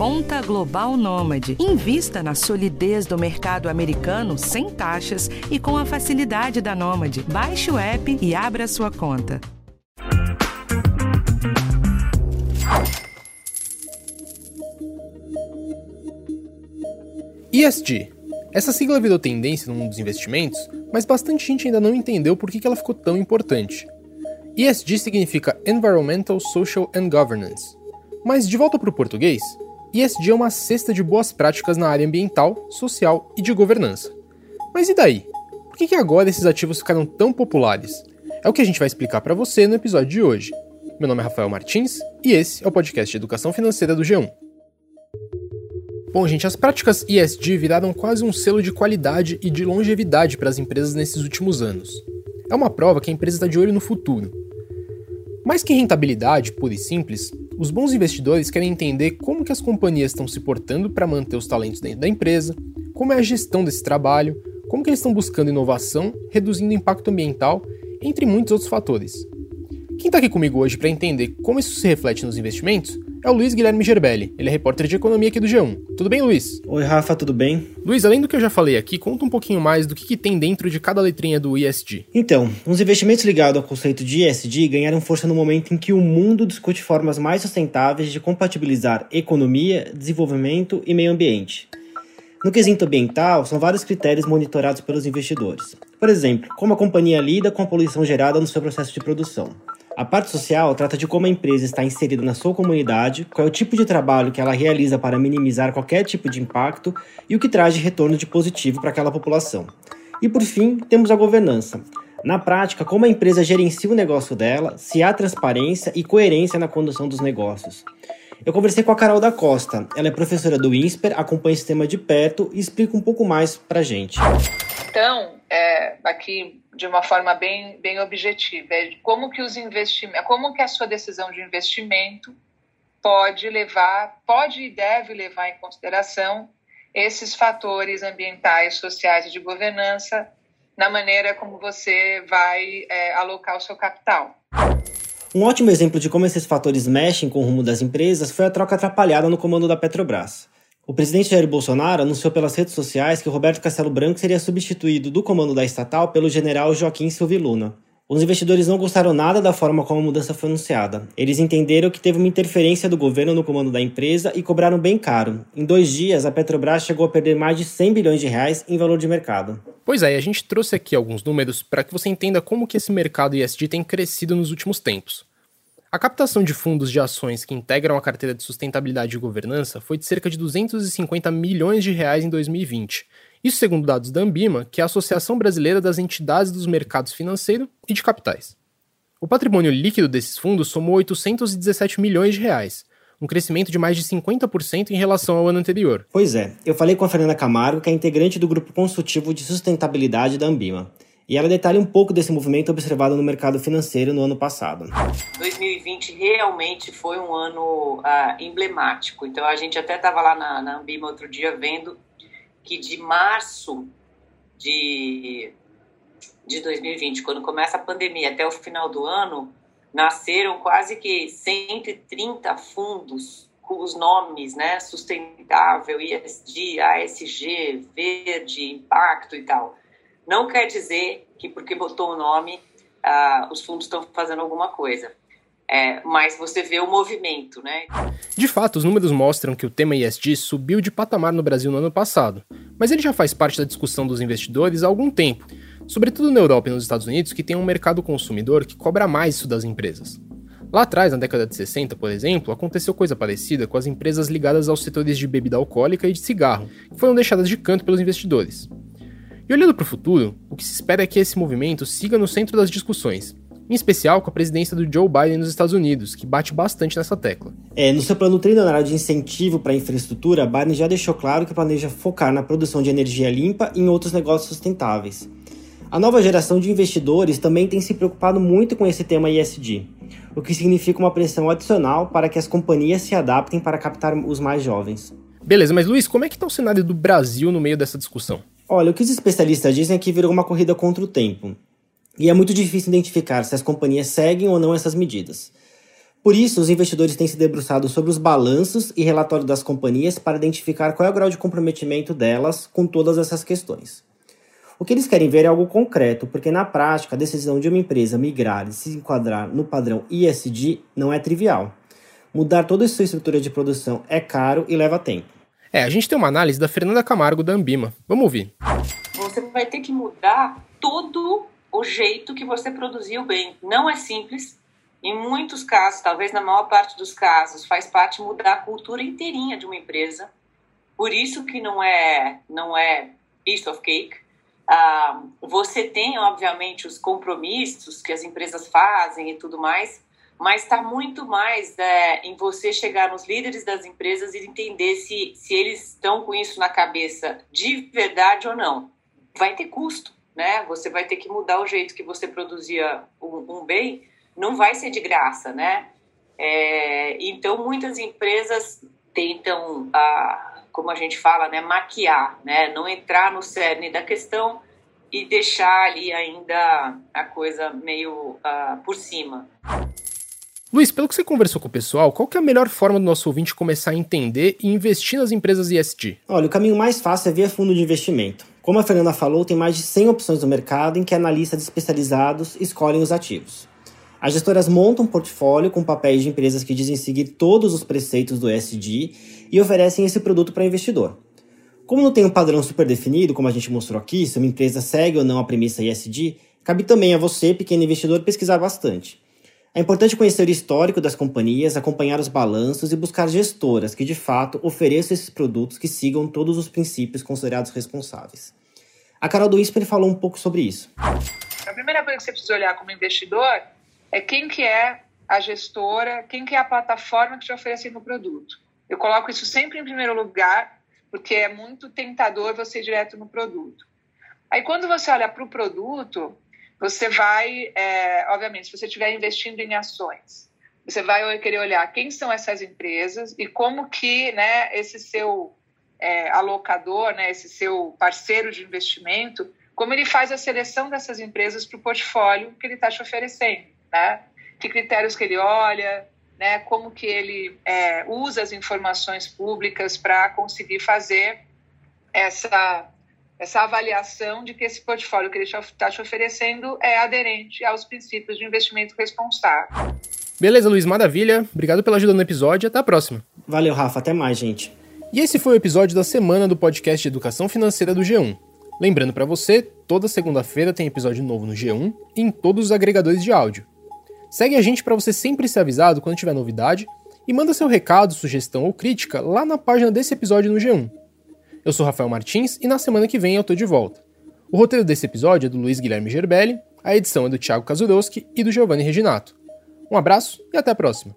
Conta Global Nômade. Invista na solidez do mercado americano sem taxas e com a facilidade da Nômade. Baixe o app e abra sua conta. ESG. Essa sigla virou tendência no mundo dos investimentos, mas bastante gente ainda não entendeu por que ela ficou tão importante. ESG significa Environmental, Social and Governance. Mas de volta para o português, ESG é uma cesta de boas práticas na área ambiental, social e de governança. Mas e daí? Por que, que agora esses ativos ficaram tão populares? É o que a gente vai explicar para você no episódio de hoje. Meu nome é Rafael Martins e esse é o podcast de Educação Financeira do G1. Bom, gente, as práticas ESG viraram quase um selo de qualidade e de longevidade para as empresas nesses últimos anos. É uma prova que a empresa está de olho no futuro. Mais que rentabilidade pura e simples, os bons investidores querem entender como que as companhias estão se portando para manter os talentos dentro da empresa, como é a gestão desse trabalho, como que eles estão buscando inovação, reduzindo o impacto ambiental, entre muitos outros fatores. Quem está aqui comigo hoje para entender como isso se reflete nos investimentos é o Luiz Guilherme Gerbelli. Ele é repórter de economia aqui do G1. Tudo bem, Luiz? Oi, Rafa, tudo bem? Luiz, além do que eu já falei aqui, conta um pouquinho mais do que, que tem dentro de cada letrinha do ESG. Então, os investimentos ligados ao conceito de ESG ganharam força no momento em que o mundo discute formas mais sustentáveis de compatibilizar economia, desenvolvimento e meio ambiente. No quesito ambiental, são vários critérios monitorados pelos investidores. Por exemplo, como a companhia lida com a poluição gerada no seu processo de produção. A parte social trata de como a empresa está inserida na sua comunidade, qual é o tipo de trabalho que ela realiza para minimizar qualquer tipo de impacto e o que traz de retorno de positivo para aquela população. E por fim, temos a governança. Na prática, como a empresa gerencia o negócio dela, se há transparência e coerência na condução dos negócios. Eu conversei com a Carol da Costa, ela é professora do INSPER, acompanha esse tema de perto e explica um pouco mais para gente. Então, é, aqui de uma forma bem, bem objetiva, é como que os investimentos, como que a sua decisão de investimento pode levar, pode e deve levar em consideração esses fatores ambientais, sociais e de governança na maneira como você vai é, alocar o seu capital. Um ótimo exemplo de como esses fatores mexem com o rumo das empresas foi a troca atrapalhada no comando da Petrobras. O presidente Jair Bolsonaro anunciou pelas redes sociais que Roberto Castelo Branco seria substituído do comando da estatal pelo general Joaquim Silva Luna. Os investidores não gostaram nada da forma como a mudança foi anunciada. Eles entenderam que teve uma interferência do governo no comando da empresa e cobraram bem caro. Em dois dias, a Petrobras chegou a perder mais de 100 bilhões de reais em valor de mercado. Pois é, a gente trouxe aqui alguns números para que você entenda como que esse mercado ISD tem crescido nos últimos tempos. A captação de fundos de ações que integram a carteira de sustentabilidade e governança foi de cerca de 250 milhões de reais em 2020. Isso segundo dados da Ambima, que é a Associação Brasileira das Entidades dos Mercados Financeiro e de Capitais. O patrimônio líquido desses fundos somou 817 milhões de reais, um crescimento de mais de 50% em relação ao ano anterior. Pois é, eu falei com a Fernanda Camargo, que é integrante do grupo consultivo de sustentabilidade da Ambima e ela detalha um pouco desse movimento observado no mercado financeiro no ano passado. 2020 realmente foi um ano ah, emblemático. Então a gente até estava lá na, na Ambima outro dia vendo que de março de, de 2020, quando começa a pandemia, até o final do ano, nasceram quase que 130 fundos com os nomes, né, sustentável, ISD, ASG, verde, impacto e tal. Não quer dizer que porque botou o nome, ah, os fundos estão fazendo alguma coisa. É, mas você vê o movimento, né? De fato, os números mostram que o tema ESG subiu de patamar no Brasil no ano passado, mas ele já faz parte da discussão dos investidores há algum tempo, sobretudo na Europa e nos Estados Unidos, que tem um mercado consumidor que cobra mais isso das empresas. Lá atrás, na década de 60, por exemplo, aconteceu coisa parecida com as empresas ligadas aos setores de bebida alcoólica e de cigarro, que foram deixadas de canto pelos investidores. E olhando para o futuro, o que se espera é que esse movimento siga no centro das discussões, em especial com a presidência do Joe Biden nos Estados Unidos, que bate bastante nessa tecla. É, no seu plano trilionário de incentivo para a infraestrutura, Biden já deixou claro que planeja focar na produção de energia limpa e em outros negócios sustentáveis. A nova geração de investidores também tem se preocupado muito com esse tema ESG, o que significa uma pressão adicional para que as companhias se adaptem para captar os mais jovens. Beleza, mas Luiz, como é que está o cenário do Brasil no meio dessa discussão? Olha, o que os especialistas dizem é que virou uma corrida contra o tempo. E é muito difícil identificar se as companhias seguem ou não essas medidas. Por isso, os investidores têm se debruçado sobre os balanços e relatórios das companhias para identificar qual é o grau de comprometimento delas com todas essas questões. O que eles querem ver é algo concreto, porque na prática a decisão de uma empresa migrar e se enquadrar no padrão ISD não é trivial. Mudar toda a sua estrutura de produção é caro e leva tempo. É, a gente tem uma análise da Fernanda Camargo da Ambima. Vamos ouvir. Você vai ter que mudar todo o jeito que você produziu bem. Não é simples, em muitos casos, talvez na maior parte dos casos, faz parte mudar a cultura inteirinha de uma empresa. Por isso que não é não é piece of cake. Ah, você tem, obviamente, os compromissos que as empresas fazem e tudo mais, mas está muito mais é, em você chegar nos líderes das empresas e entender se, se eles estão com isso na cabeça de verdade ou não. Vai ter custo, né? Você vai ter que mudar o jeito que você produzia um, um bem não vai ser de graça, né? É, então, muitas empresas tentam, ah, como a gente fala, né, maquiar, né, não entrar no cerne da questão e deixar ali ainda a coisa meio ah, por cima. Luiz, pelo que você conversou com o pessoal, qual é a melhor forma do nosso ouvinte começar a entender e investir nas empresas ISD? Olha, o caminho mais fácil é via fundo de investimento. Como a Fernanda falou, tem mais de 100 opções no mercado em que analistas especializados escolhem os ativos. As gestoras montam um portfólio com papéis de empresas que dizem seguir todos os preceitos do ESG e oferecem esse produto para investidor. Como não tem um padrão super definido, como a gente mostrou aqui, se uma empresa segue ou não a premissa ESG, cabe também a você, pequeno investidor, pesquisar bastante. É importante conhecer o histórico das companhias, acompanhar os balanços e buscar gestoras que de fato ofereçam esses produtos que sigam todos os princípios considerados responsáveis. A Carol do Whisper falou um pouco sobre isso. A primeira coisa que você precisa olhar como investidor é quem que é a gestora, quem que é a plataforma que te oferece o produto. Eu coloco isso sempre em primeiro lugar, porque é muito tentador você ir direto no produto. Aí, quando você olha para o produto, você vai, é, obviamente, se você estiver investindo em ações, você vai querer olhar quem são essas empresas e como que né, esse seu é, alocador, né, esse seu parceiro de investimento, como ele faz a seleção dessas empresas para o portfólio que ele está te oferecendo né? Que critérios que ele olha, né? Como que ele é, usa as informações públicas para conseguir fazer essa essa avaliação de que esse portfólio que ele está te oferecendo é aderente aos princípios de investimento responsável. Beleza, Luiz, maravilha. Obrigado pela ajuda no episódio e até a próxima. Valeu, Rafa. Até mais, gente. E esse foi o episódio da semana do podcast de Educação Financeira do G1. Lembrando para você, toda segunda-feira tem episódio novo no G1 e em todos os agregadores de áudio. Segue a gente para você sempre ser avisado quando tiver novidade e manda seu recado, sugestão ou crítica lá na página desse episódio no G1. Eu sou Rafael Martins e na semana que vem eu tô de volta. O roteiro desse episódio é do Luiz Guilherme Gerbelli, a edição é do Thiago Kazurowski e do Giovanni Reginato. Um abraço e até a próxima!